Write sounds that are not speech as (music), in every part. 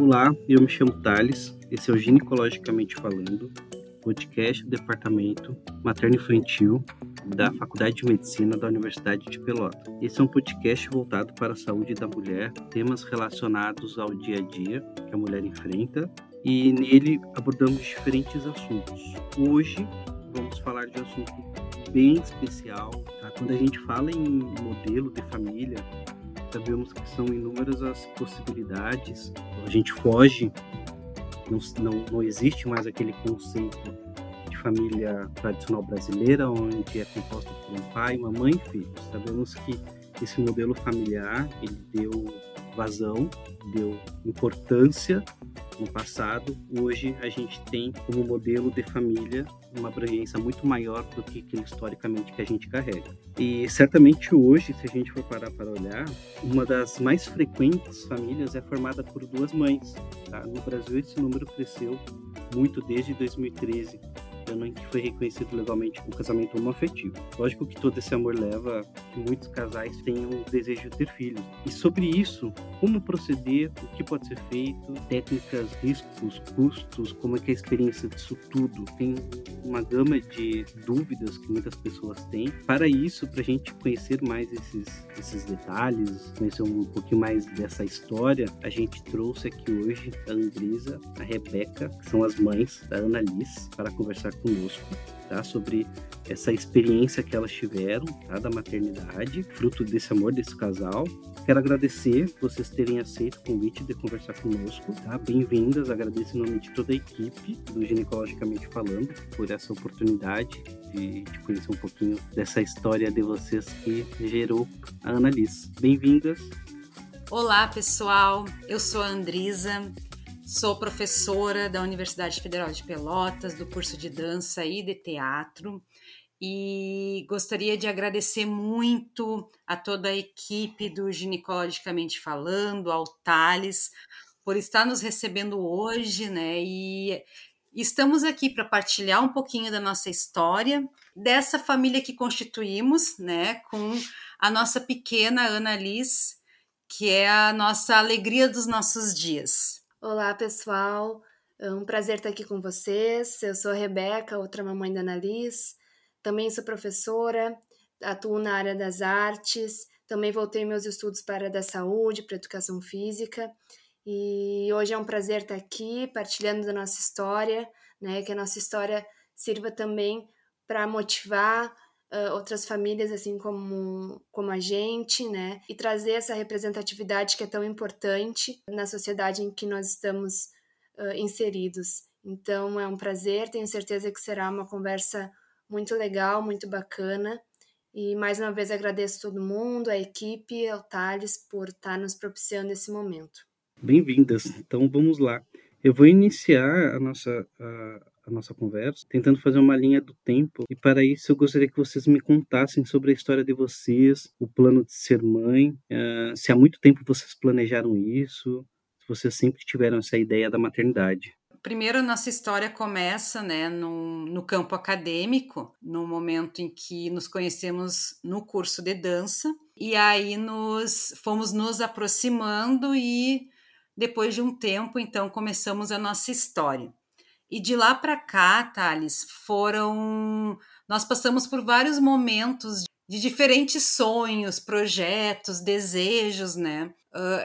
Olá, eu me chamo Thales, esse é o Ginecologicamente Falando, podcast do Departamento Materno-Infantil da Faculdade de Medicina da Universidade de Pelotas. Esse é um podcast voltado para a saúde da mulher, temas relacionados ao dia a dia que a mulher enfrenta, e nele abordamos diferentes assuntos. Hoje vamos falar de um assunto bem especial. Tá? Quando a gente fala em modelo de família, sabemos que são inúmeras as possibilidades. A gente foge, não, não, não existe mais aquele conceito de família tradicional brasileira, onde é composta por um pai, uma mãe e filhos. Sabemos que esse modelo familiar ele deu vazão, deu importância no passado. Hoje a gente tem como modelo de família uma abrangência muito maior do que historicamente que a gente carrega. E certamente hoje, se a gente for parar para olhar, uma das mais frequentes famílias é formada por duas mães. Tá? No Brasil esse número cresceu muito desde 2013 em que foi reconhecido legalmente o casamento homoafetivo. Lógico que todo esse amor leva que muitos casais tenham o desejo de ter filhos. E sobre isso, como proceder, o que pode ser feito, técnicas, riscos, custos, como é que é a experiência disso tudo. Tem uma gama de dúvidas que muitas pessoas têm. Para isso, para a gente conhecer mais esses, esses detalhes, conhecer um pouquinho mais dessa história, a gente trouxe aqui hoje a Andresa, a Rebeca, que são as mães da Ana Liz, para conversar conosco tá? sobre essa experiência que elas tiveram tá? da maternidade, fruto desse amor desse casal. Quero agradecer vocês terem aceito o convite de conversar conosco. Tá? Bem-vindas, agradeço em nome de toda a equipe do Ginecologicamente Falando por essa oportunidade de, de conhecer um pouquinho dessa história de vocês que gerou a Ana Liz. Bem-vindas. Olá, pessoal. Eu sou a Andrisa, Sou professora da Universidade Federal de Pelotas, do curso de dança e de teatro, e gostaria de agradecer muito a toda a equipe do Ginecologicamente Falando, ao Thales, por estar nos recebendo hoje, né? E estamos aqui para partilhar um pouquinho da nossa história, dessa família que constituímos, né, com a nossa pequena Ana Liz, que é a nossa alegria dos nossos dias. Olá, pessoal. É um prazer estar aqui com vocês. Eu sou a Rebeca, outra mamãe da Annalise. Também sou professora, atuo na área das artes. Também voltei meus estudos para a área da saúde, para a educação física. E hoje é um prazer estar aqui partilhando da nossa história, né? Que a nossa história sirva também para motivar uh, outras famílias assim como, como a gente, né? E trazer essa representatividade que é tão importante na sociedade em que nós estamos uh, inseridos. Então é um prazer, tenho certeza que será uma conversa muito legal, muito bacana. E mais uma vez agradeço todo mundo, a equipe, ao Thales, por estar nos propiciando esse momento. Bem-vindas. Então vamos lá. Eu vou iniciar a nossa, a, a nossa conversa, tentando fazer uma linha do tempo. E para isso eu gostaria que vocês me contassem sobre a história de vocês, o plano de ser mãe, uh, se há muito tempo vocês planejaram isso, se vocês sempre tiveram essa ideia da maternidade. Primeiro, nossa história começa né, no, no campo acadêmico, no momento em que nos conhecemos no curso de dança, e aí nos fomos nos aproximando e depois de um tempo, então, começamos a nossa história. E de lá para cá, Thales, foram. Nós passamos por vários momentos de diferentes sonhos, projetos, desejos, né?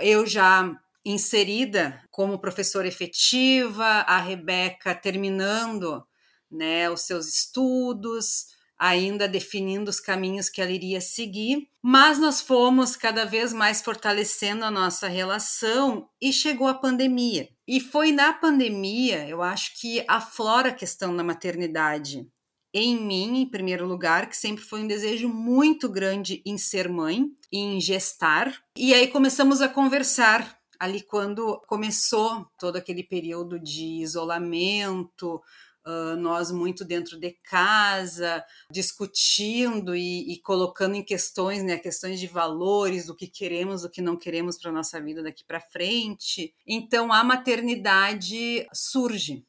Eu já inserida como professora efetiva, a Rebeca terminando né, os seus estudos, ainda definindo os caminhos que ela iria seguir, mas nós fomos cada vez mais fortalecendo a nossa relação e chegou a pandemia. E foi na pandemia, eu acho que aflora a questão da maternidade em mim, em primeiro lugar, que sempre foi um desejo muito grande em ser mãe, em gestar. E aí começamos a conversar ali quando começou todo aquele período de isolamento, Nós muito dentro de casa, discutindo e, e, colocando em questões, né, questões de valores, do que queremos, do que não queremos para nossa vida daqui para frente. Então a maternidade surge,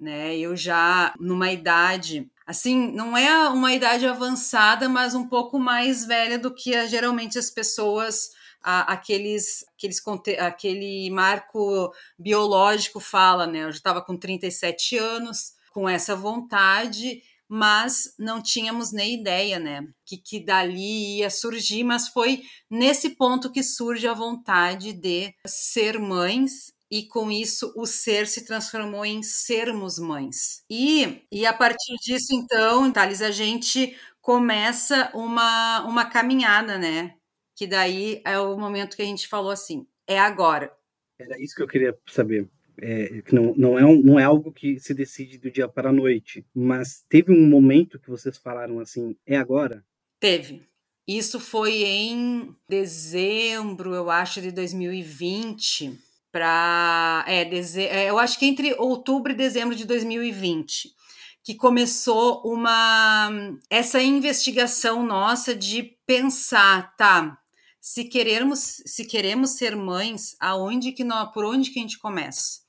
né? Eu já numa idade assim, não é uma idade avançada, mas um pouco mais velha do que geralmente as pessoas a, aqueles, aqueles, aquele marco biológico fala, né? Eu já estava com 37 anos, com essa vontade, mas não tínhamos nem ideia, né? Que, que dali ia surgir, mas foi nesse ponto que surge a vontade de ser mães e com isso o ser se transformou em sermos mães. E, e a partir disso, então, Thales, a gente começa uma, uma caminhada, né? Que daí é o momento que a gente falou assim: é agora. Era isso que eu queria saber. É, não, não, é um, não é algo que se decide do dia para a noite, mas teve um momento que vocês falaram assim: é agora? Teve. Isso foi em dezembro, eu acho, de 2020 para é, deze... É, eu acho que entre outubro e dezembro de 2020 que começou uma essa investigação nossa de pensar, tá? Se queremos se queremos ser mães, aonde que nós, por onde que a gente começa?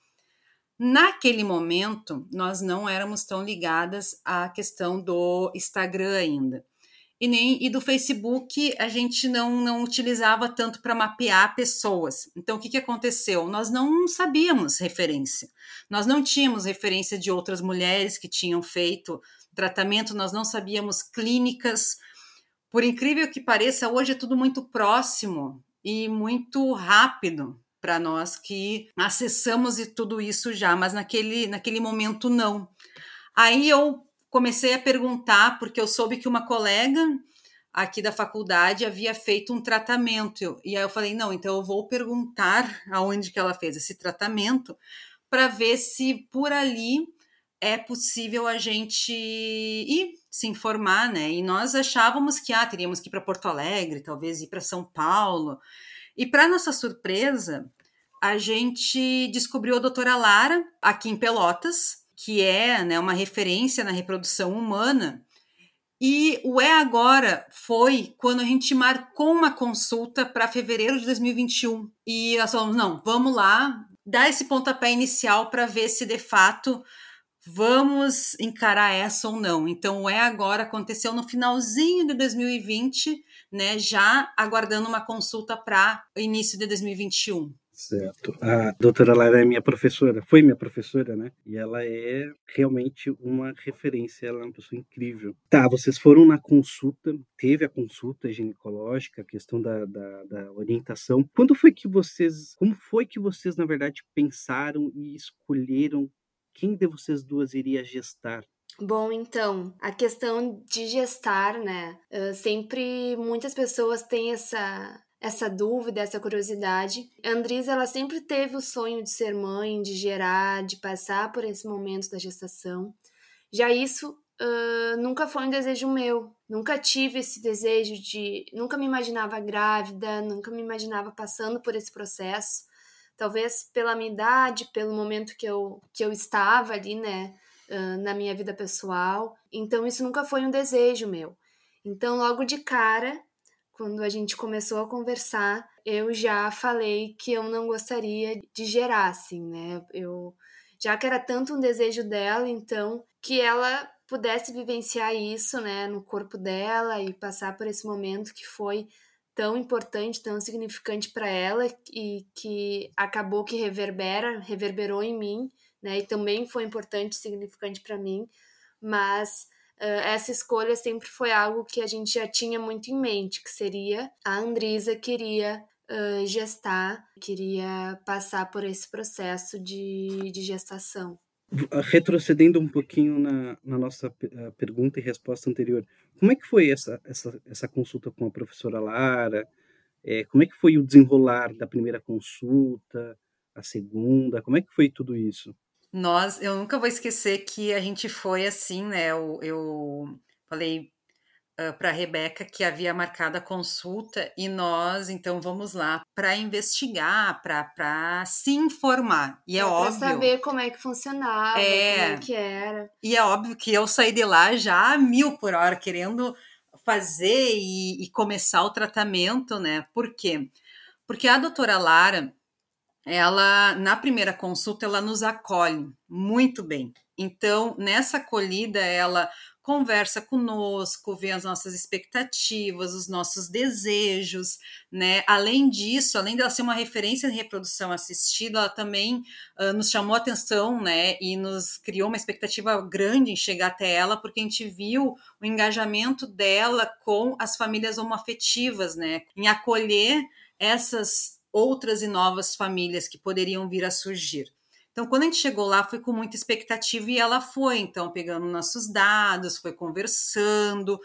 Naquele momento, nós não éramos tão ligadas à questão do Instagram ainda e nem e do Facebook a gente não, não utilizava tanto para mapear pessoas. Então, o que, que aconteceu? Nós não sabíamos referência. Nós não tínhamos referência de outras mulheres que tinham feito tratamento, nós não sabíamos clínicas. Por incrível que pareça, hoje é tudo muito próximo e muito rápido para nós que acessamos e tudo isso já, mas naquele, naquele momento não. Aí eu comecei a perguntar, porque eu soube que uma colega aqui da faculdade havia feito um tratamento. E aí eu falei, não, então eu vou perguntar aonde que ela fez esse tratamento para ver se por ali é possível a gente ir se informar, né? E nós achávamos que ah, teríamos que ir para Porto Alegre, talvez ir para São Paulo. E para nossa surpresa, a gente descobriu a doutora Lara aqui em Pelotas, que é né, uma referência na reprodução humana. E o É Agora foi quando a gente marcou uma consulta para fevereiro de 2021. E nós falamos: não, vamos lá, dar esse pontapé inicial para ver se de fato vamos encarar essa ou não. Então, o É Agora aconteceu no finalzinho de 2020, né, já aguardando uma consulta para início de 2021. Certo. A doutora Lara é minha professora, foi minha professora, né? E ela é realmente uma referência, ela é uma pessoa incrível. Tá, vocês foram na consulta, teve a consulta ginecológica, a questão da, da, da orientação. Quando foi que vocês, como foi que vocês, na verdade, pensaram e escolheram quem de vocês duas iria gestar? Bom, então, a questão de gestar, né? Uh, sempre muitas pessoas têm essa essa dúvida, essa curiosidade. A Andrisa, ela sempre teve o sonho de ser mãe, de gerar, de passar por esse momento da gestação. Já isso uh, nunca foi um desejo meu. Nunca tive esse desejo de. Nunca me imaginava grávida, nunca me imaginava passando por esse processo. Talvez pela minha idade, pelo momento que eu, que eu estava ali, né, na minha vida pessoal. Então, isso nunca foi um desejo meu. Então, logo de cara, quando a gente começou a conversar, eu já falei que eu não gostaria de gerar, assim, né? Eu, já que era tanto um desejo dela, então, que ela pudesse vivenciar isso, né, no corpo dela e passar por esse momento que foi tão importante, tão significante para ela e que acabou que reverbera, reverberou em mim, né, e também foi importante, significante para mim, mas essa escolha sempre foi algo que a gente já tinha muito em mente, que seria a Andrisa queria uh, gestar, queria passar por esse processo de, de gestação. Retrocedendo um pouquinho na, na nossa pergunta e resposta anterior, como é que foi essa, essa, essa consulta com a professora Lara? É, como é que foi o desenrolar da primeira consulta, a segunda? Como é que foi tudo isso? Nós, eu nunca vou esquecer que a gente foi assim, né? Eu, eu falei uh, para a Rebeca que havia marcado a consulta e nós, então, vamos lá para investigar, para se informar. E é, é óbvio. saber como é que funcionava, é, como é que era. E é óbvio que eu saí de lá já a mil por hora, querendo fazer e, e começar o tratamento, né? Por quê? Porque a doutora Lara, ela na primeira consulta ela nos acolhe muito bem. Então, nessa acolhida, ela conversa conosco, vê as nossas expectativas, os nossos desejos, né? Além disso, além dela ser uma referência em reprodução assistida, ela também uh, nos chamou atenção, né? E nos criou uma expectativa grande em chegar até ela, porque a gente viu o engajamento dela com as famílias homoafetivas, né? Em acolher essas outras e novas famílias que poderiam vir a surgir. Então, quando a gente chegou lá, foi com muita expectativa e ela foi, então, pegando nossos dados, foi conversando.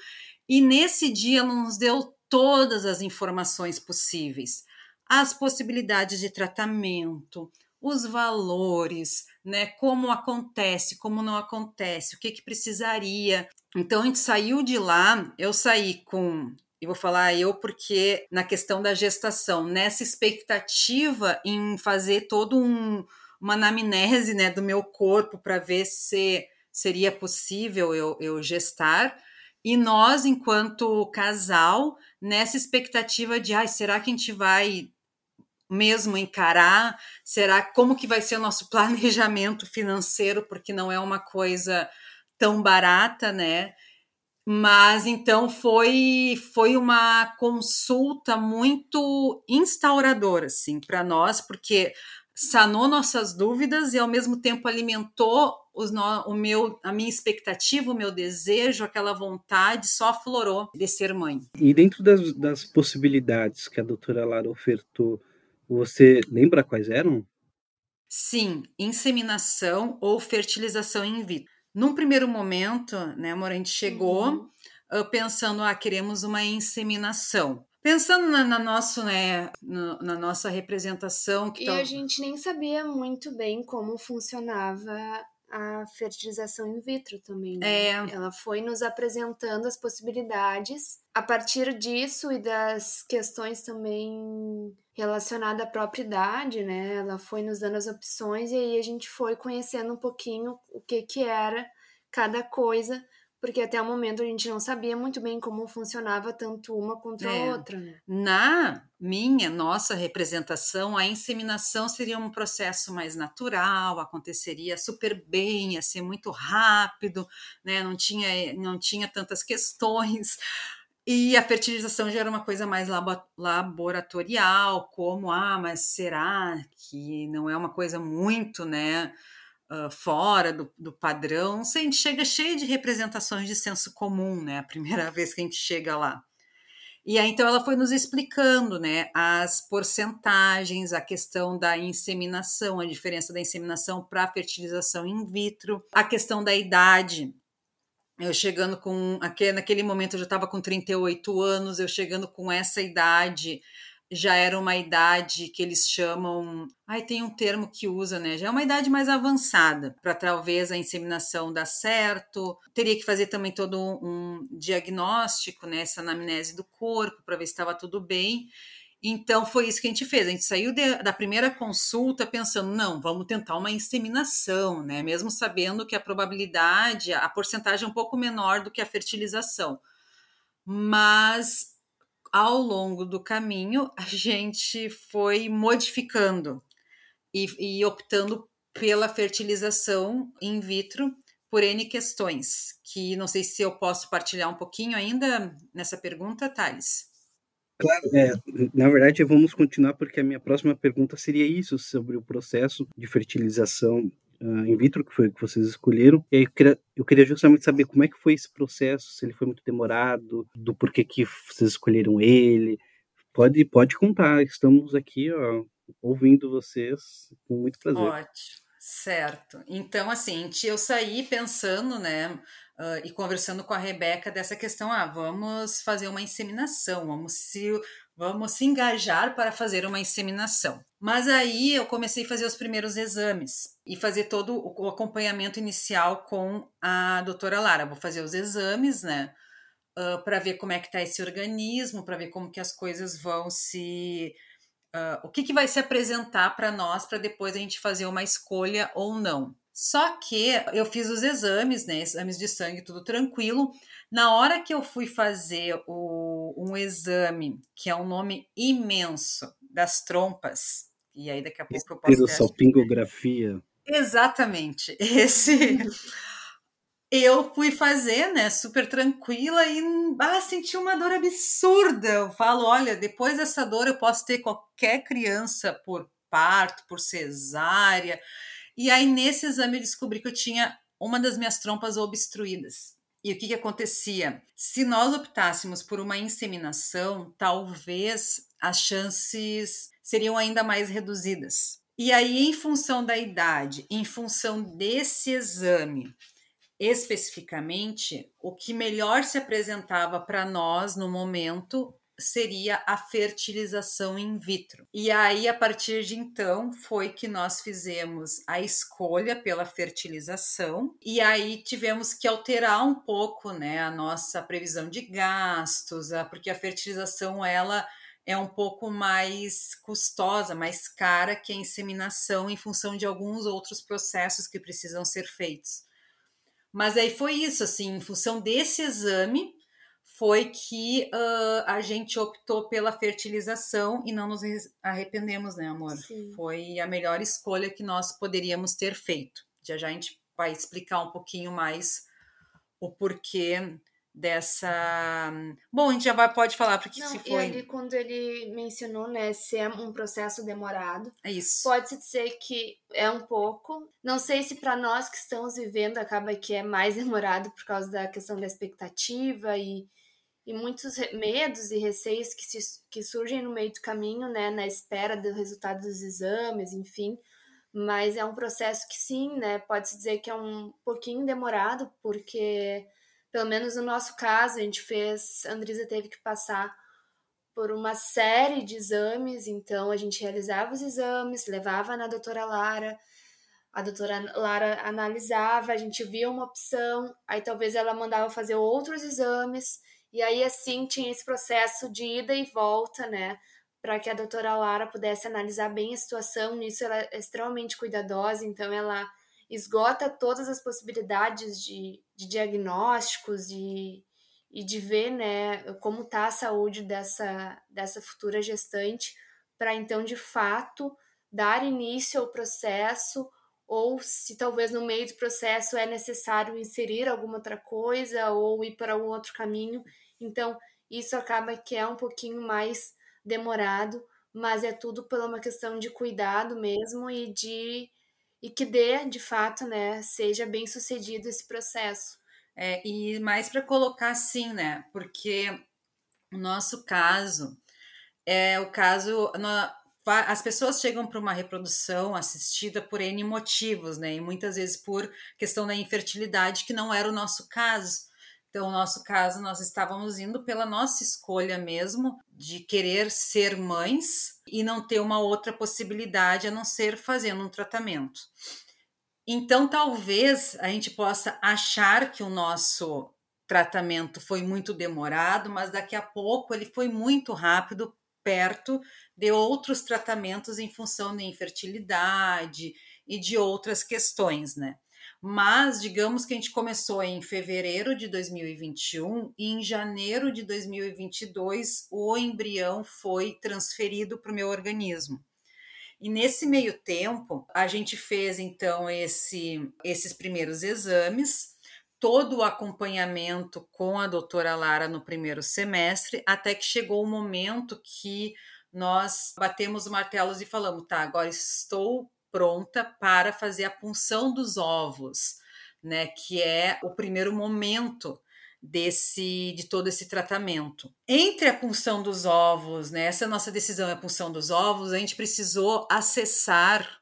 E nesse dia, ela nos deu todas as informações possíveis, as possibilidades de tratamento, os valores, né? Como acontece, como não acontece, o que que precisaria. Então a gente saiu de lá, eu saí com e vou falar eu porque na questão da gestação, nessa expectativa em fazer todo um uma anamnese né, do meu corpo para ver se seria possível eu, eu gestar. E nós, enquanto casal, nessa expectativa de, ai, será que a gente vai mesmo encarar? Será como que vai ser o nosso (laughs) planejamento financeiro? Porque não é uma coisa tão barata, né? Mas então foi foi uma consulta muito instauradora assim para nós, porque sanou nossas dúvidas e ao mesmo tempo alimentou os no, o meu, a minha expectativa, o meu desejo, aquela vontade só aflorou de ser mãe. E dentro das, das possibilidades que a doutora Lara ofertou, você lembra quais eram? Sim, inseminação ou fertilização in vitro. Num primeiro momento, né, amor, a gente chegou uhum. uh, pensando, ah, queremos uma inseminação. Pensando na, na, nosso, né, na, na nossa representação. e a gente nem sabia muito bem como funcionava a fertilização in vitro também. Né? É. Ela foi nos apresentando as possibilidades. A partir disso e das questões também relacionadas à própria idade, né? Ela foi nos dando as opções e aí a gente foi conhecendo um pouquinho o que que era cada coisa porque até o momento a gente não sabia muito bem como funcionava tanto uma contra é. a outra. Né? Na minha, nossa representação, a inseminação seria um processo mais natural, aconteceria super bem, ia ser muito rápido, né? não, tinha, não tinha tantas questões. E a fertilização já era uma coisa mais laboratorial, como, ah, mas será que não é uma coisa muito, né? Uh, fora do, do, padrão. a gente chega cheio de representações de senso comum, né? A primeira (laughs) vez que a gente chega lá. E aí, então, ela foi nos explicando, né, as porcentagens, a questão da inseminação, a diferença da inseminação para a fertilização in vitro, a questão da idade. Eu chegando com. Aquele, naquele momento eu já estava com 38 anos, eu chegando com essa idade já era uma idade que eles chamam. Ai, tem um termo que usa, né? Já é uma idade mais avançada, para talvez a inseminação dar certo. Teria que fazer também todo um diagnóstico, né? Anamnese do corpo, para ver se estava tudo bem. Então foi isso que a gente fez. A gente saiu de, da primeira consulta pensando, não, vamos tentar uma inseminação, né? Mesmo sabendo que a probabilidade, a porcentagem é um pouco menor do que a fertilização. Mas ao longo do caminho, a (laughs) gente foi modificando e, e optando pela fertilização in vitro por N questões, que não sei se eu posso partilhar um pouquinho ainda nessa pergunta, Thales. Claro, é, na verdade vamos continuar porque a minha próxima pergunta seria isso, sobre o processo de fertilização uh, in vitro, que foi que vocês escolheram. E aí eu queria, eu queria justamente saber como é que foi esse processo, se ele foi muito demorado, do porquê que vocês escolheram ele. Pode, pode contar, estamos aqui ó, ouvindo vocês com muito prazer. Ótimo, certo. Então, assim, eu saí pensando, né, uh, e conversando com a Rebeca dessa questão, ah, vamos fazer uma inseminação, vamos se vamos se engajar para fazer uma inseminação. Mas aí eu comecei a fazer os primeiros exames e fazer todo o acompanhamento inicial com a doutora Lara. Vou fazer os exames, né? Uh, para ver como é que está esse organismo, para ver como que as coisas vão se. Uh, o que, que vai se apresentar para nós para depois a gente fazer uma escolha ou não. Só que eu fiz os exames, né? Exames de sangue, tudo tranquilo. Na hora que eu fui fazer o, um exame, que é um nome imenso, das trompas, e aí daqui a pouco eu posso... Salpingografia. Exatamente. (laughs) Esse eu fui fazer, né, super tranquila e ah, senti uma dor absurda. Eu falo, olha, depois dessa dor eu posso ter qualquer criança por parto, por cesárea. E aí nesse exame eu descobri que eu tinha uma das minhas trompas obstruídas. E o que, que acontecia? Se nós optássemos por uma inseminação, talvez as chances seriam ainda mais reduzidas. E aí, em função da idade, em função desse exame, especificamente, o que melhor se apresentava para nós no momento seria a fertilização in vitro. E aí, a partir de então, foi que nós fizemos a escolha pela fertilização, e aí tivemos que alterar um pouco né, a nossa previsão de gastos, porque a fertilização ela é um pouco mais custosa, mais cara que a inseminação em função de alguns outros processos que precisam ser feitos. Mas aí foi isso, assim, em função desse exame, foi que uh, a gente optou pela fertilização e não nos arrependemos, né, amor? Sim. Foi a melhor escolha que nós poderíamos ter feito. Já já a gente vai explicar um pouquinho mais o porquê dessa. Bom, a gente já vai, pode falar porque Não, se foi. Ele, quando ele mencionou, né, ser é um processo demorado. É isso. Pode-se dizer que é um pouco. Não sei se para nós que estamos vivendo acaba que é mais (laughs) demorado por causa da questão da expectativa e, e muitos medos e receios que, se, que surgem no meio do caminho, né, na espera do resultado dos exames, enfim. Mas é um processo que sim, né, pode-se dizer que é um pouquinho demorado, porque pelo menos no nosso caso, a gente fez, a Andrisa teve que passar por uma série de exames, então a gente realizava os exames, levava na doutora Lara, a doutora Lara analisava, a gente via uma opção, aí talvez ela mandava fazer outros exames, e aí assim tinha esse processo de ida e volta, né, para que a doutora Lara pudesse analisar bem a situação, nisso ela é extremamente cuidadosa, então ela esgota todas as possibilidades de, de diagnósticos e, e de ver né, como está a saúde dessa, dessa futura gestante, para então, de fato, dar início ao processo, ou se talvez no meio do processo é necessário inserir alguma outra coisa ou ir para algum outro caminho. Então, isso acaba que é um pouquinho mais demorado, mas é tudo por uma questão de cuidado mesmo e de e que dê, de fato, né, seja bem sucedido esse processo. É, e mais para colocar assim, né, porque o nosso caso é o caso. as pessoas chegam para uma reprodução assistida por N motivos, né? E muitas vezes por questão da infertilidade, que não era o nosso caso. Então, no nosso caso, nós estávamos indo pela nossa escolha mesmo de querer ser mães e não ter uma outra possibilidade a não ser fazendo um tratamento. Então, talvez a gente possa achar que o nosso tratamento foi muito demorado, mas daqui a pouco ele foi muito rápido, perto de outros tratamentos em função da infertilidade e de outras questões, né? Mas digamos que a gente começou em fevereiro de 2021 e em janeiro de 2022 o embrião foi transferido para o meu organismo. E nesse meio tempo, a gente fez então esse, esses primeiros exames, todo o acompanhamento com a doutora Lara no primeiro semestre, até que chegou o momento que nós batemos martelos e falamos: tá, agora estou pronta para fazer a punção dos ovos, né, que é o primeiro momento desse de todo esse tratamento. Entre a punção dos ovos, né, essa nossa decisão é a punção dos ovos, a gente precisou acessar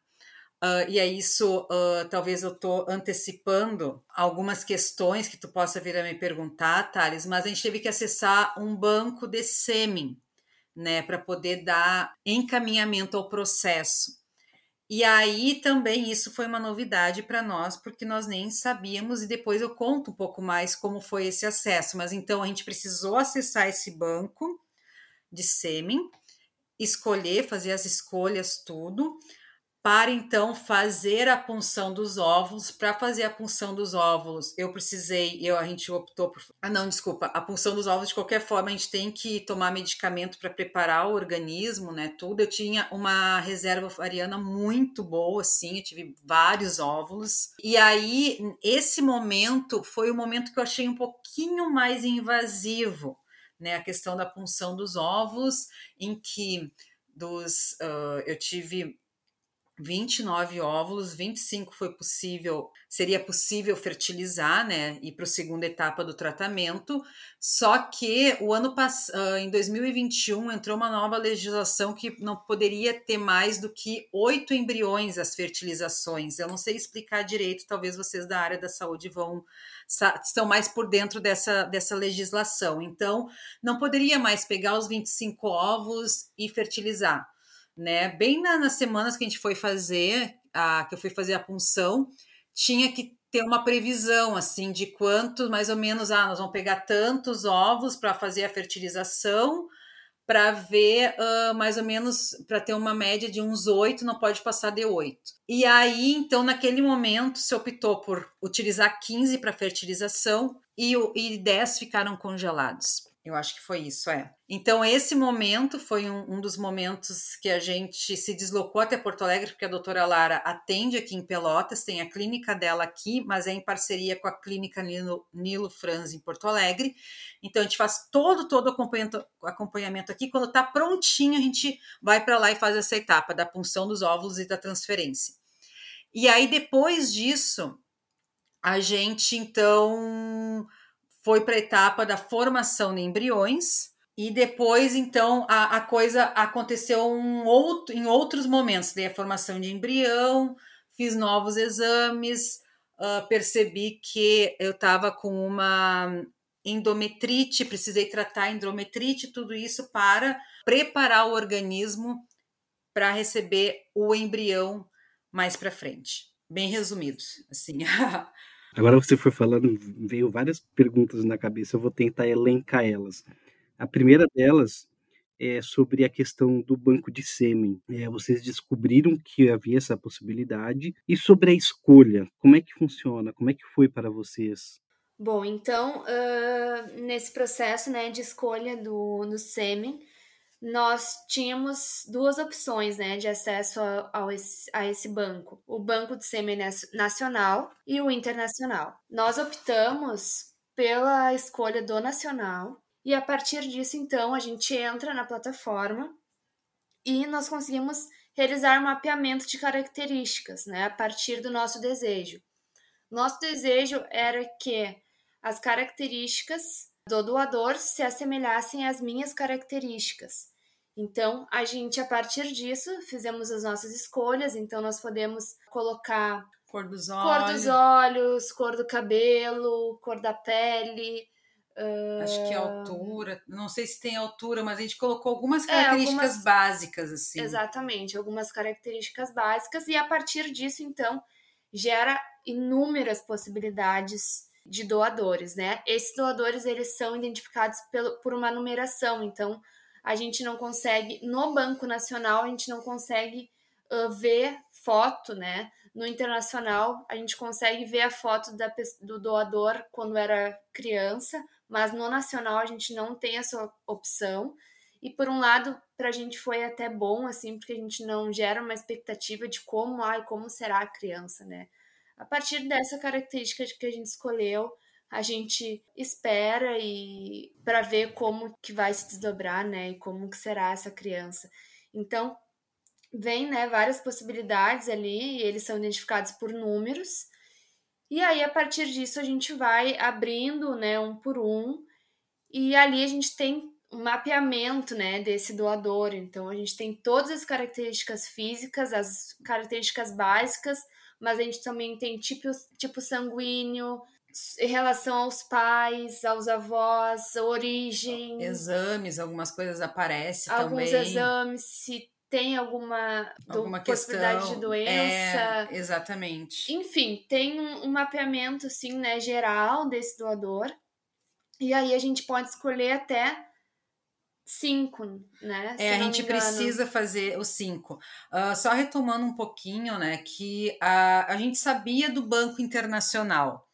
Uh, e é isso, uh, talvez eu estou antecipando algumas questões que tu possa vir a me perguntar, Thales, mas a gente teve que acessar um banco de sêmen, né, para poder dar encaminhamento ao processo. E aí também isso foi uma novidade para nós, porque nós nem sabíamos, e depois eu conto um pouco mais como foi esse acesso. Mas então a gente precisou acessar esse banco de sêmen, escolher, fazer as escolhas, tudo. Para então fazer a punção dos óvulos. Para fazer a punção dos óvulos, eu precisei, eu a gente optou por, ah não, desculpa, a punção dos óvulos de qualquer forma a gente tem que tomar medicamento para preparar o organismo, né? Tudo. Eu tinha uma reserva ovariana muito boa, assim, eu tive vários óvulos. E aí esse momento foi o momento que eu achei um pouquinho mais invasivo, né? A questão da punção dos óvulos, em que dos uh, eu tive 29 óvulos, 25 foi possível, seria possível fertilizar, né, ir para a segunda etapa do tratamento. Só que o ano passado, em 2021, entrou uma nova legislação que não poderia ter mais do que oito embriões as fertilizações. Eu não sei explicar direito, talvez vocês da área da saúde vão estão mais por dentro dessa, dessa legislação. Então, não poderia mais pegar os 25 ovos e fertilizar né? Bem na, nas semanas que a gente foi fazer, a, que eu fui fazer a punção, tinha que ter uma previsão assim de quanto mais ou menos ah nós vamos pegar tantos ovos para fazer a fertilização para ver uh, mais ou menos para ter uma média de uns oito não pode passar de oito e aí então naquele momento se optou por utilizar 15 para fertilização e, e 10 ficaram congelados eu acho que foi isso, é. Então, esse momento foi um, um, dos momentos que a gente se deslocou até Porto Alegre, porque a doutora Lara atende aqui em Pelotas, tem a clínica dela aqui, mas é em parceria com a clínica Nilo, Nilo Franz em Porto Alegre. Então, a gente faz todo, todo acompanhamento, acompanhamento aqui. Quando está prontinho, a gente vai para lá e faz essa etapa da punção dos óvulos e da transferência. E aí, depois disso, a gente, então foi para a etapa da formação de embriões e depois então a, a coisa aconteceu um outro, em outros momentos dei a formação de embrião fiz novos exames uh, percebi que eu estava com uma endometrite precisei tratar a endometrite tudo isso para preparar o organismo para receber o embrião mais para frente. Bem resumido assim (laughs) Agora você foi falando, veio várias perguntas na cabeça, eu vou tentar elencar elas. A primeira delas é sobre a questão do banco de sêmen. É, vocês descobriram que havia essa possibilidade. E sobre a escolha, como é que funciona? Como é que foi para vocês? Bom, então, uh, nesse processo né, de escolha do, do sêmen, nós tínhamos duas opções né, de acesso a, a, esse, a esse banco: o Banco de Sêmen Nacional e o Internacional. Nós optamos pela escolha do Nacional e a partir disso, então, a gente entra na plataforma e nós conseguimos realizar um mapeamento de características né, a partir do nosso desejo. Nosso desejo era que as características do doador se assemelhassem às minhas características. Então, a gente, a partir disso, fizemos as nossas escolhas. Então, nós podemos colocar cor dos olhos, cor, dos olhos, cor do cabelo, cor da pele. Uh... Acho que altura, não sei se tem altura, mas a gente colocou algumas características é, algumas... básicas, assim. Exatamente, algumas características básicas, e a partir disso, então, gera inúmeras possibilidades de doadores, né? Esses doadores, eles são identificados pelo, por uma numeração, então a gente não consegue, no Banco Nacional, a gente não consegue uh, ver foto, né? No internacional, a gente consegue ver a foto da, do doador quando era criança, mas no nacional a gente não tem essa opção. E por um lado, para a gente foi até bom, assim, porque a gente não gera uma expectativa de como, ai, como será a criança, né? A partir dessa característica que a gente escolheu, a gente espera e para ver como que vai se desdobrar, né, e como que será essa criança. Então, vem, né, várias possibilidades ali, e eles são identificados por números. E aí a partir disso a gente vai abrindo, né, um por um, e ali a gente tem um mapeamento, né, desse doador. Então a gente tem todas as características físicas, as características básicas, mas a gente também tem tipo, tipo sanguíneo, em relação aos pais, aos avós, origem. Exames, algumas coisas aparecem alguns também. Alguns exames, se tem alguma, alguma do, possibilidade questão, de doença. É, exatamente. Enfim, tem um, um mapeamento assim, né, geral desse doador. E aí a gente pode escolher até cinco, né? É, a gente precisa fazer os cinco. Uh, só retomando um pouquinho, né, que a, a gente sabia do Banco Internacional,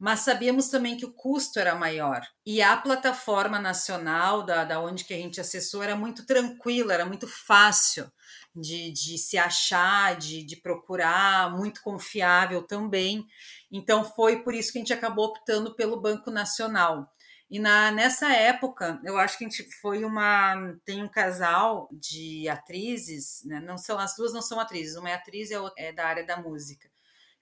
mas sabíamos também que o custo era maior. E a plataforma nacional, da, da onde que a gente acessou, era muito tranquila, era muito fácil de, de se achar, de, de procurar, muito confiável também. Então, foi por isso que a gente acabou optando pelo Banco Nacional. E na, nessa época, eu acho que a gente foi uma. Tem um casal de atrizes, né? não são as duas não são atrizes, uma é atriz e a outra é da área da música,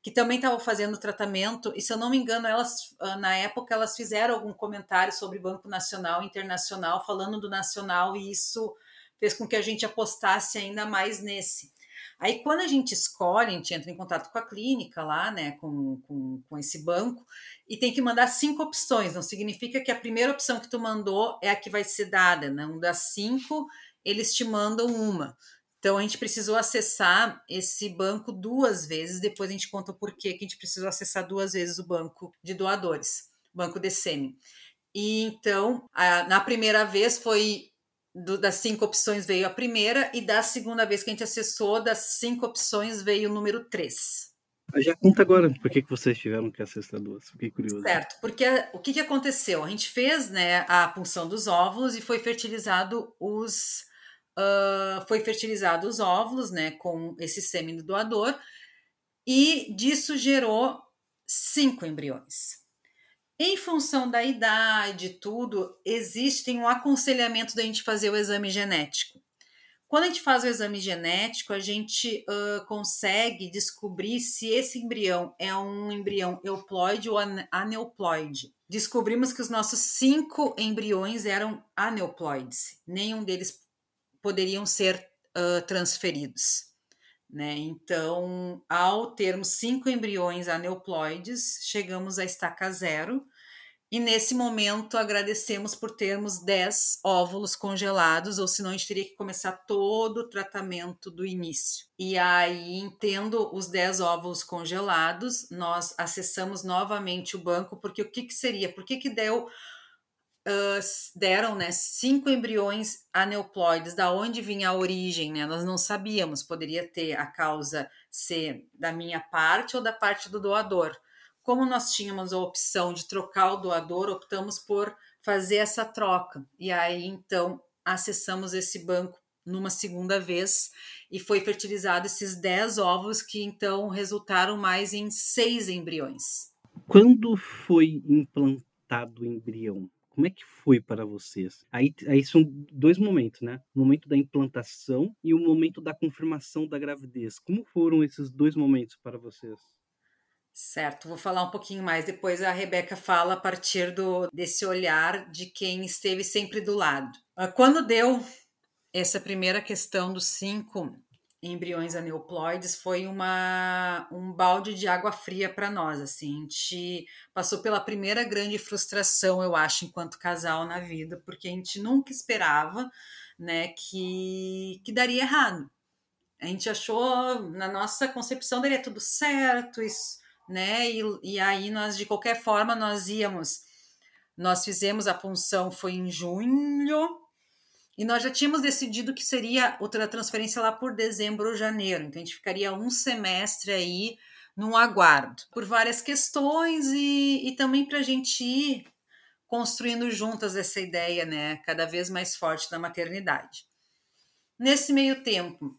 que também estavam fazendo tratamento, e se eu não me engano, elas ah, na época elas fizeram algum comentário sobre Banco Nacional Internacional, falando do nacional, e isso fez com que a gente apostasse ainda mais nesse. Aí, quando a gente escolhe, a gente entra em contato com a clínica lá, né, com, com, com esse banco, e tem que mandar cinco opções. Não significa que a primeira opção que tu mandou é a que vai ser dada, não das cinco, eles te mandam uma. Então a gente precisou acessar esse banco duas vezes, depois a gente conta o porquê que a gente precisou acessar duas vezes o banco de doadores, banco de sêmen. E então, a, na primeira vez foi do, das cinco opções veio a primeira, e da segunda vez que a gente acessou, das cinco opções veio o número três. Já conta agora por que, que vocês tiveram que acessar duas. Fiquei curioso. Certo, porque o que, que aconteceu? A gente fez né, a punção dos óvulos e foi fertilizado os. Uh, foi fertilizado os óvulos né, com esse sêmen do doador, e disso gerou cinco embriões. Em função da idade, tudo, existe um aconselhamento da gente fazer o exame genético. Quando a gente faz o exame genético, a gente uh, consegue descobrir se esse embrião é um embrião euploide ou aneuploide. Descobrimos que os nossos cinco embriões eram aneuploides, nenhum deles poderiam ser uh, transferidos. Né? Então, ao termos cinco embriões aneuploides, chegamos à estaca zero, e nesse momento agradecemos por termos 10 óvulos congelados, ou senão a gente teria que começar todo o tratamento do início. E aí, tendo os 10 óvulos congelados, nós acessamos novamente o banco, porque o que, que seria? Por que, que deu, uh, deram né, cinco embriões aneuploides? Da onde vinha a origem? Né? Nós não sabíamos, poderia ter a causa ser da minha parte ou da parte do doador como nós tínhamos a opção de trocar o doador, optamos por fazer essa troca. E aí, então, acessamos esse banco numa segunda vez e foi fertilizado esses 10 ovos que então resultaram mais em seis embriões. Quando foi implantado o embrião? Como é que foi para vocês? Aí, aí são dois momentos, né? O momento da implantação e o momento da confirmação da gravidez. Como foram esses dois momentos para vocês? Certo, vou falar um pouquinho mais. Depois a Rebeca fala a partir do, desse olhar de quem esteve sempre do lado. Ah, quando deu essa primeira questão dos cinco embriões aneuploides, foi uma, um balde de água fria para nós. Assim, a gente passou pela primeira grande frustração, eu acho, enquanto casal na vida, porque a gente nunca esperava né, que, que daria errado. A gente achou, na nossa concepção, daria tudo certo, isso né? E, e aí nós, de qualquer forma, nós íamos. Nós fizemos a punção, foi em junho, e nós já tínhamos decidido que seria outra transferência lá por dezembro ou janeiro. Então a gente ficaria um semestre aí num aguardo, por várias questões e, e também para a gente ir construindo juntas essa ideia, né, cada vez mais forte da maternidade. Nesse meio tempo,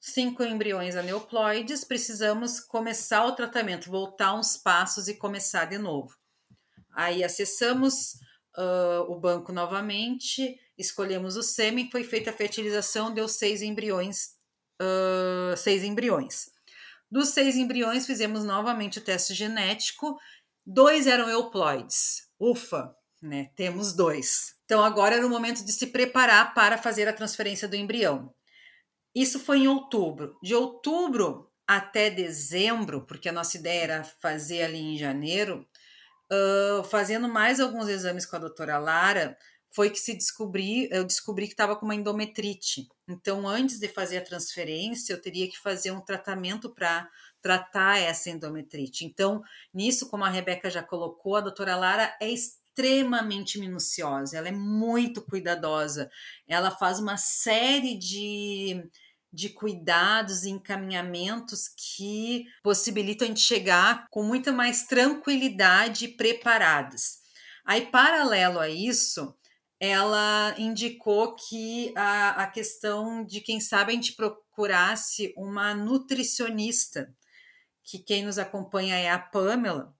cinco embriões aneuploides, precisamos começar o tratamento, voltar uns passos e começar de novo. Aí acessamos uh, o banco novamente, escolhemos o sêmen, foi feita a fertilização, deu seis embriões, uh, seis embriões. Dos seis embriões, fizemos novamente o teste genético, dois eram euploides. Ufa, né? Temos dois. Então agora era o momento de se preparar para fazer a transferência do embrião. Isso foi em outubro. De outubro até dezembro, porque a nossa ideia era fazer ali em janeiro, uh, fazendo mais alguns exames com a doutora Lara, foi que se descobri, eu descobri que estava com uma endometrite. Então, antes de fazer a transferência, eu teria que fazer um tratamento para tratar essa endometrite. Então, nisso, como a Rebeca já colocou, a doutora Lara é extremamente minuciosa, ela é muito cuidadosa, ela faz uma série de, de cuidados e encaminhamentos que possibilitam a gente chegar com muita mais tranquilidade e preparadas. Aí, paralelo a isso, ela indicou que a, a questão de quem sabe a gente procurasse uma nutricionista, que quem nos acompanha é a Pamela,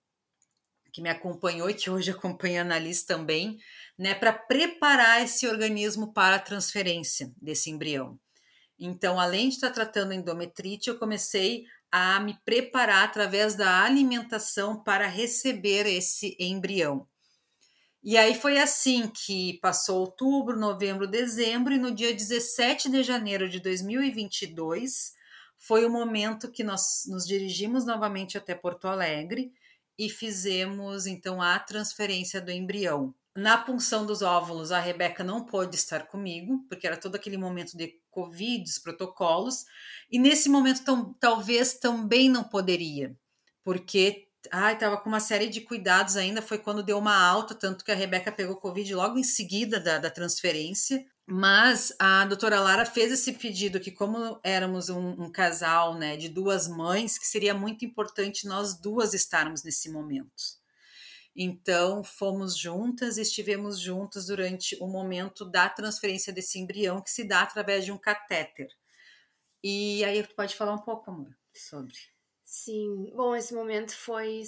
que me acompanhou e que hoje acompanha a Annalise também, né, para preparar esse organismo para a transferência desse embrião. Então, além de estar tratando endometrite, eu comecei a me preparar através da alimentação para receber esse embrião. E aí foi assim que passou outubro, novembro, dezembro, e no dia 17 de janeiro de 2022 foi o momento que nós nos dirigimos novamente até Porto Alegre e fizemos então a transferência do embrião. Na punção dos óvulos, a Rebeca não pôde estar comigo, porque era todo aquele momento de Covid, os protocolos, e nesse momento tão, talvez também não poderia, porque ai, estava com uma série de cuidados ainda, foi quando deu uma alta, tanto que a Rebeca pegou Covid logo em seguida da, da transferência. Mas a doutora Lara fez esse pedido que, como éramos um, um, casal né, de duas mães, que seria muito importante nós duas estarmos nesse momento. Então, fomos juntas e estivemos juntas durante o momento da transferência desse embrião, que se dá através de um catéter. E aí, tu pode falar um pouco, amor, sobre. Sim, bom, esse momento foi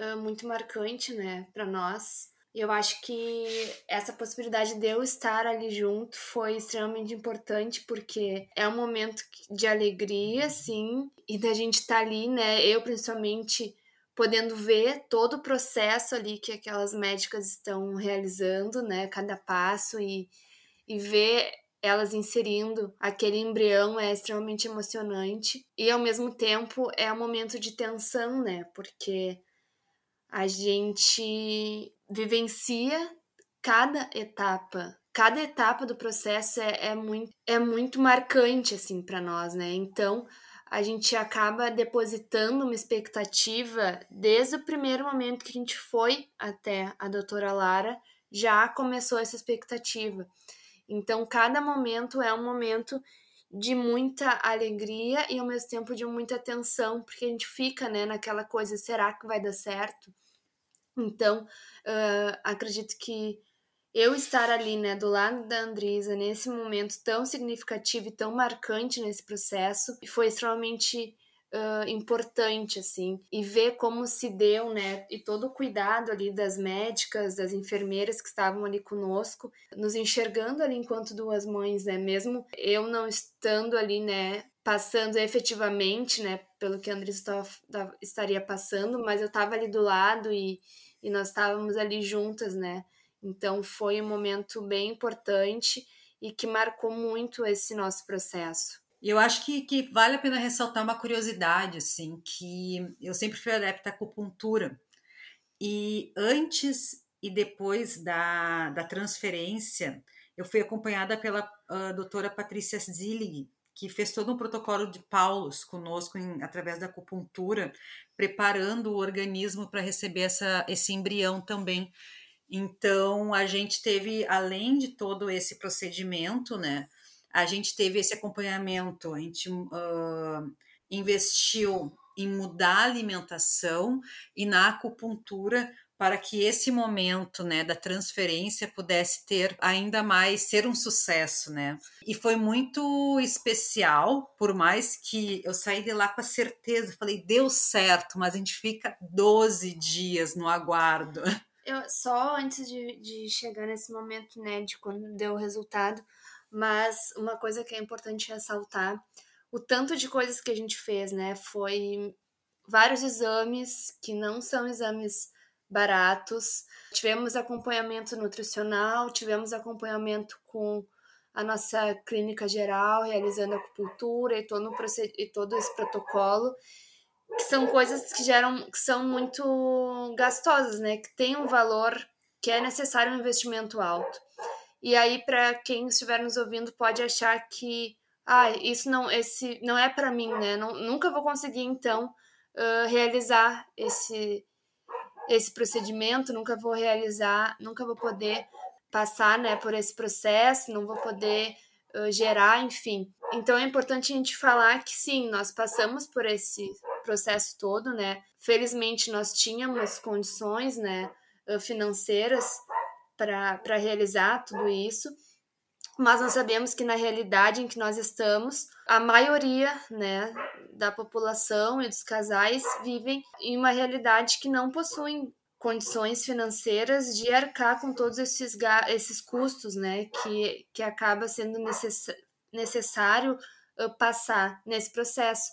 uh, muito marcante, né, para nós. Eu acho que essa possibilidade de eu estar ali junto foi extremamente importante, porque é um momento de alegria, sim, e da gente estar tá ali, né, eu principalmente podendo ver todo o processo ali que aquelas médicas estão realizando, né, cada passo e, e ver elas inserindo aquele embrião é extremamente emocionante e ao mesmo tempo é um momento de tensão, né? Porque a gente vivencia cada etapa, cada etapa do processo é, é muito é muito marcante assim para nós, né? Então a gente acaba depositando uma expectativa desde o primeiro momento que a gente foi até a doutora Lara, já começou essa expectativa. Então, cada momento é um momento de muita alegria e ao mesmo tempo de muita tensão, porque a gente fica né, naquela coisa: será que vai dar certo? Então, uh, acredito que eu estar ali, né, do lado da Andresa, nesse momento tão significativo e tão marcante nesse processo, foi extremamente uh, importante, assim, e ver como se deu, né, e todo o cuidado ali das médicas, das enfermeiras que estavam ali conosco, nos enxergando ali enquanto duas mães, né, mesmo eu não estando ali, né, passando efetivamente, né, pelo que a Andressa estaria passando, mas eu estava ali do lado e, e nós estávamos ali juntas, né, então foi um momento bem importante e que marcou muito esse nosso processo. Eu acho que, que vale a pena ressaltar uma curiosidade, assim, que eu sempre fui adepta à acupuntura. E antes e depois da, da transferência, eu fui acompanhada pela uh, doutora Patrícia Zillig, que fez todo um protocolo de Paulus conosco em, através da acupuntura, preparando o organismo para receber essa, esse embrião também. Então, a gente teve, além de todo esse procedimento, né, a gente teve esse acompanhamento, a gente uh, investiu em mudar a alimentação e na acupuntura para que esse momento, né, da transferência pudesse ter ainda mais ser um sucesso, né? E foi muito especial, por mais que eu saí de lá com a certeza, falei, deu certo, mas a gente fica 12 dias no aguardo. Eu, só antes de, de chegar nesse momento, né, de quando deu o resultado, mas uma coisa que é importante ressaltar, o tanto de coisas que a gente fez, né? Foi vários exames que não são exames baratos. Tivemos acompanhamento nutricional, tivemos acompanhamento com a nossa clínica geral, realizando acupuntura e todo, e todo esse protocolo, que são coisas que geram, que são muito gastosas, né? Que tem um valor que é necessário um investimento alto. E aí, para quem estiver nos ouvindo, pode achar que ah, isso não, esse não é para mim, né? Não, nunca vou conseguir então uh, realizar esse esse procedimento, nunca vou realizar, nunca vou poder passar né, por esse processo, não vou poder uh, gerar, enfim. Então é importante a gente falar que sim, nós passamos por esse processo todo, né? Felizmente nós tínhamos condições, né, financeiras para realizar tudo isso, mas nós sabemos que na realidade em que nós estamos, a maioria, né, da população e dos casais vivem em uma realidade que não possuem condições financeiras de arcar com todos esses, esses custos, né, que, que acaba sendo necess, necessário uh, passar nesse processo.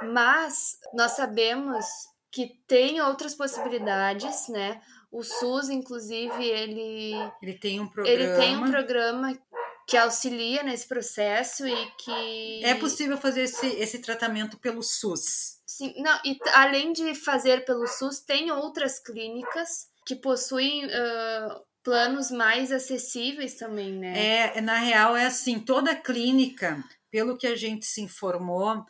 Mas nós sabemos que tem outras possibilidades, né? O SUS, inclusive, ele ele tem um programa, ele tem um programa que auxilia nesse processo e que é possível fazer esse, esse tratamento pelo SUS. Sim, não, e além de fazer pelo SUS, tem outras clínicas que possuem uh, planos mais acessíveis também, né? É, na real é assim, toda clínica, pelo que a gente se informou,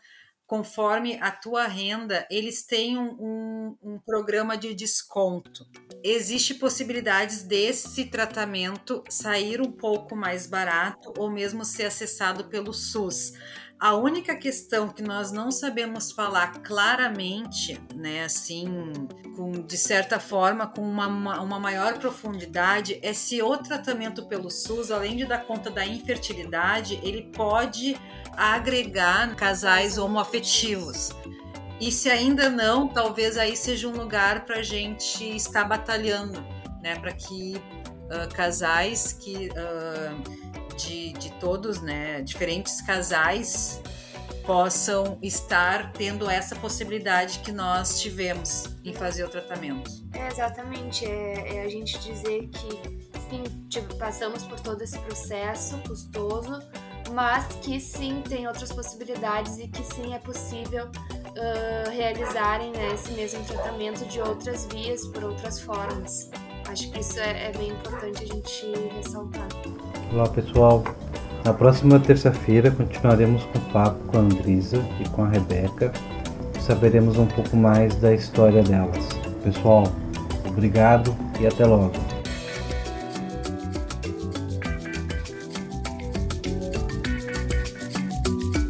conforme a tua renda, eles têm um, um, um programa de desconto. Existe possibilidades desse tratamento sair um pouco mais barato ou mesmo ser acessado pelo SUS. A única questão que nós não sabemos falar claramente, né, assim, com, de certa forma, com uma, uma maior profundidade, é se o tratamento pelo SUS, além de dar conta da infertilidade, ele pode agregar casais homoafetivos. E se ainda não, talvez aí seja um lugar para a gente estar batalhando, né, para que uh, casais que uh, de, de todos, né, diferentes casais possam estar tendo essa possibilidade que nós tivemos em fazer o tratamento. É, exatamente, é, é a gente dizer que sim, tipo, passamos por todo esse processo custoso, mas que sim tem outras possibilidades e que sim é possível uh, realizarem né, esse mesmo tratamento de outras vias, por outras formas. Acho que isso é, é bem importante a gente ressaltar. Olá pessoal, na próxima terça-feira continuaremos com o papo com a Andrisa e com a Rebeca saberemos um pouco mais da história delas. Pessoal, obrigado e até logo.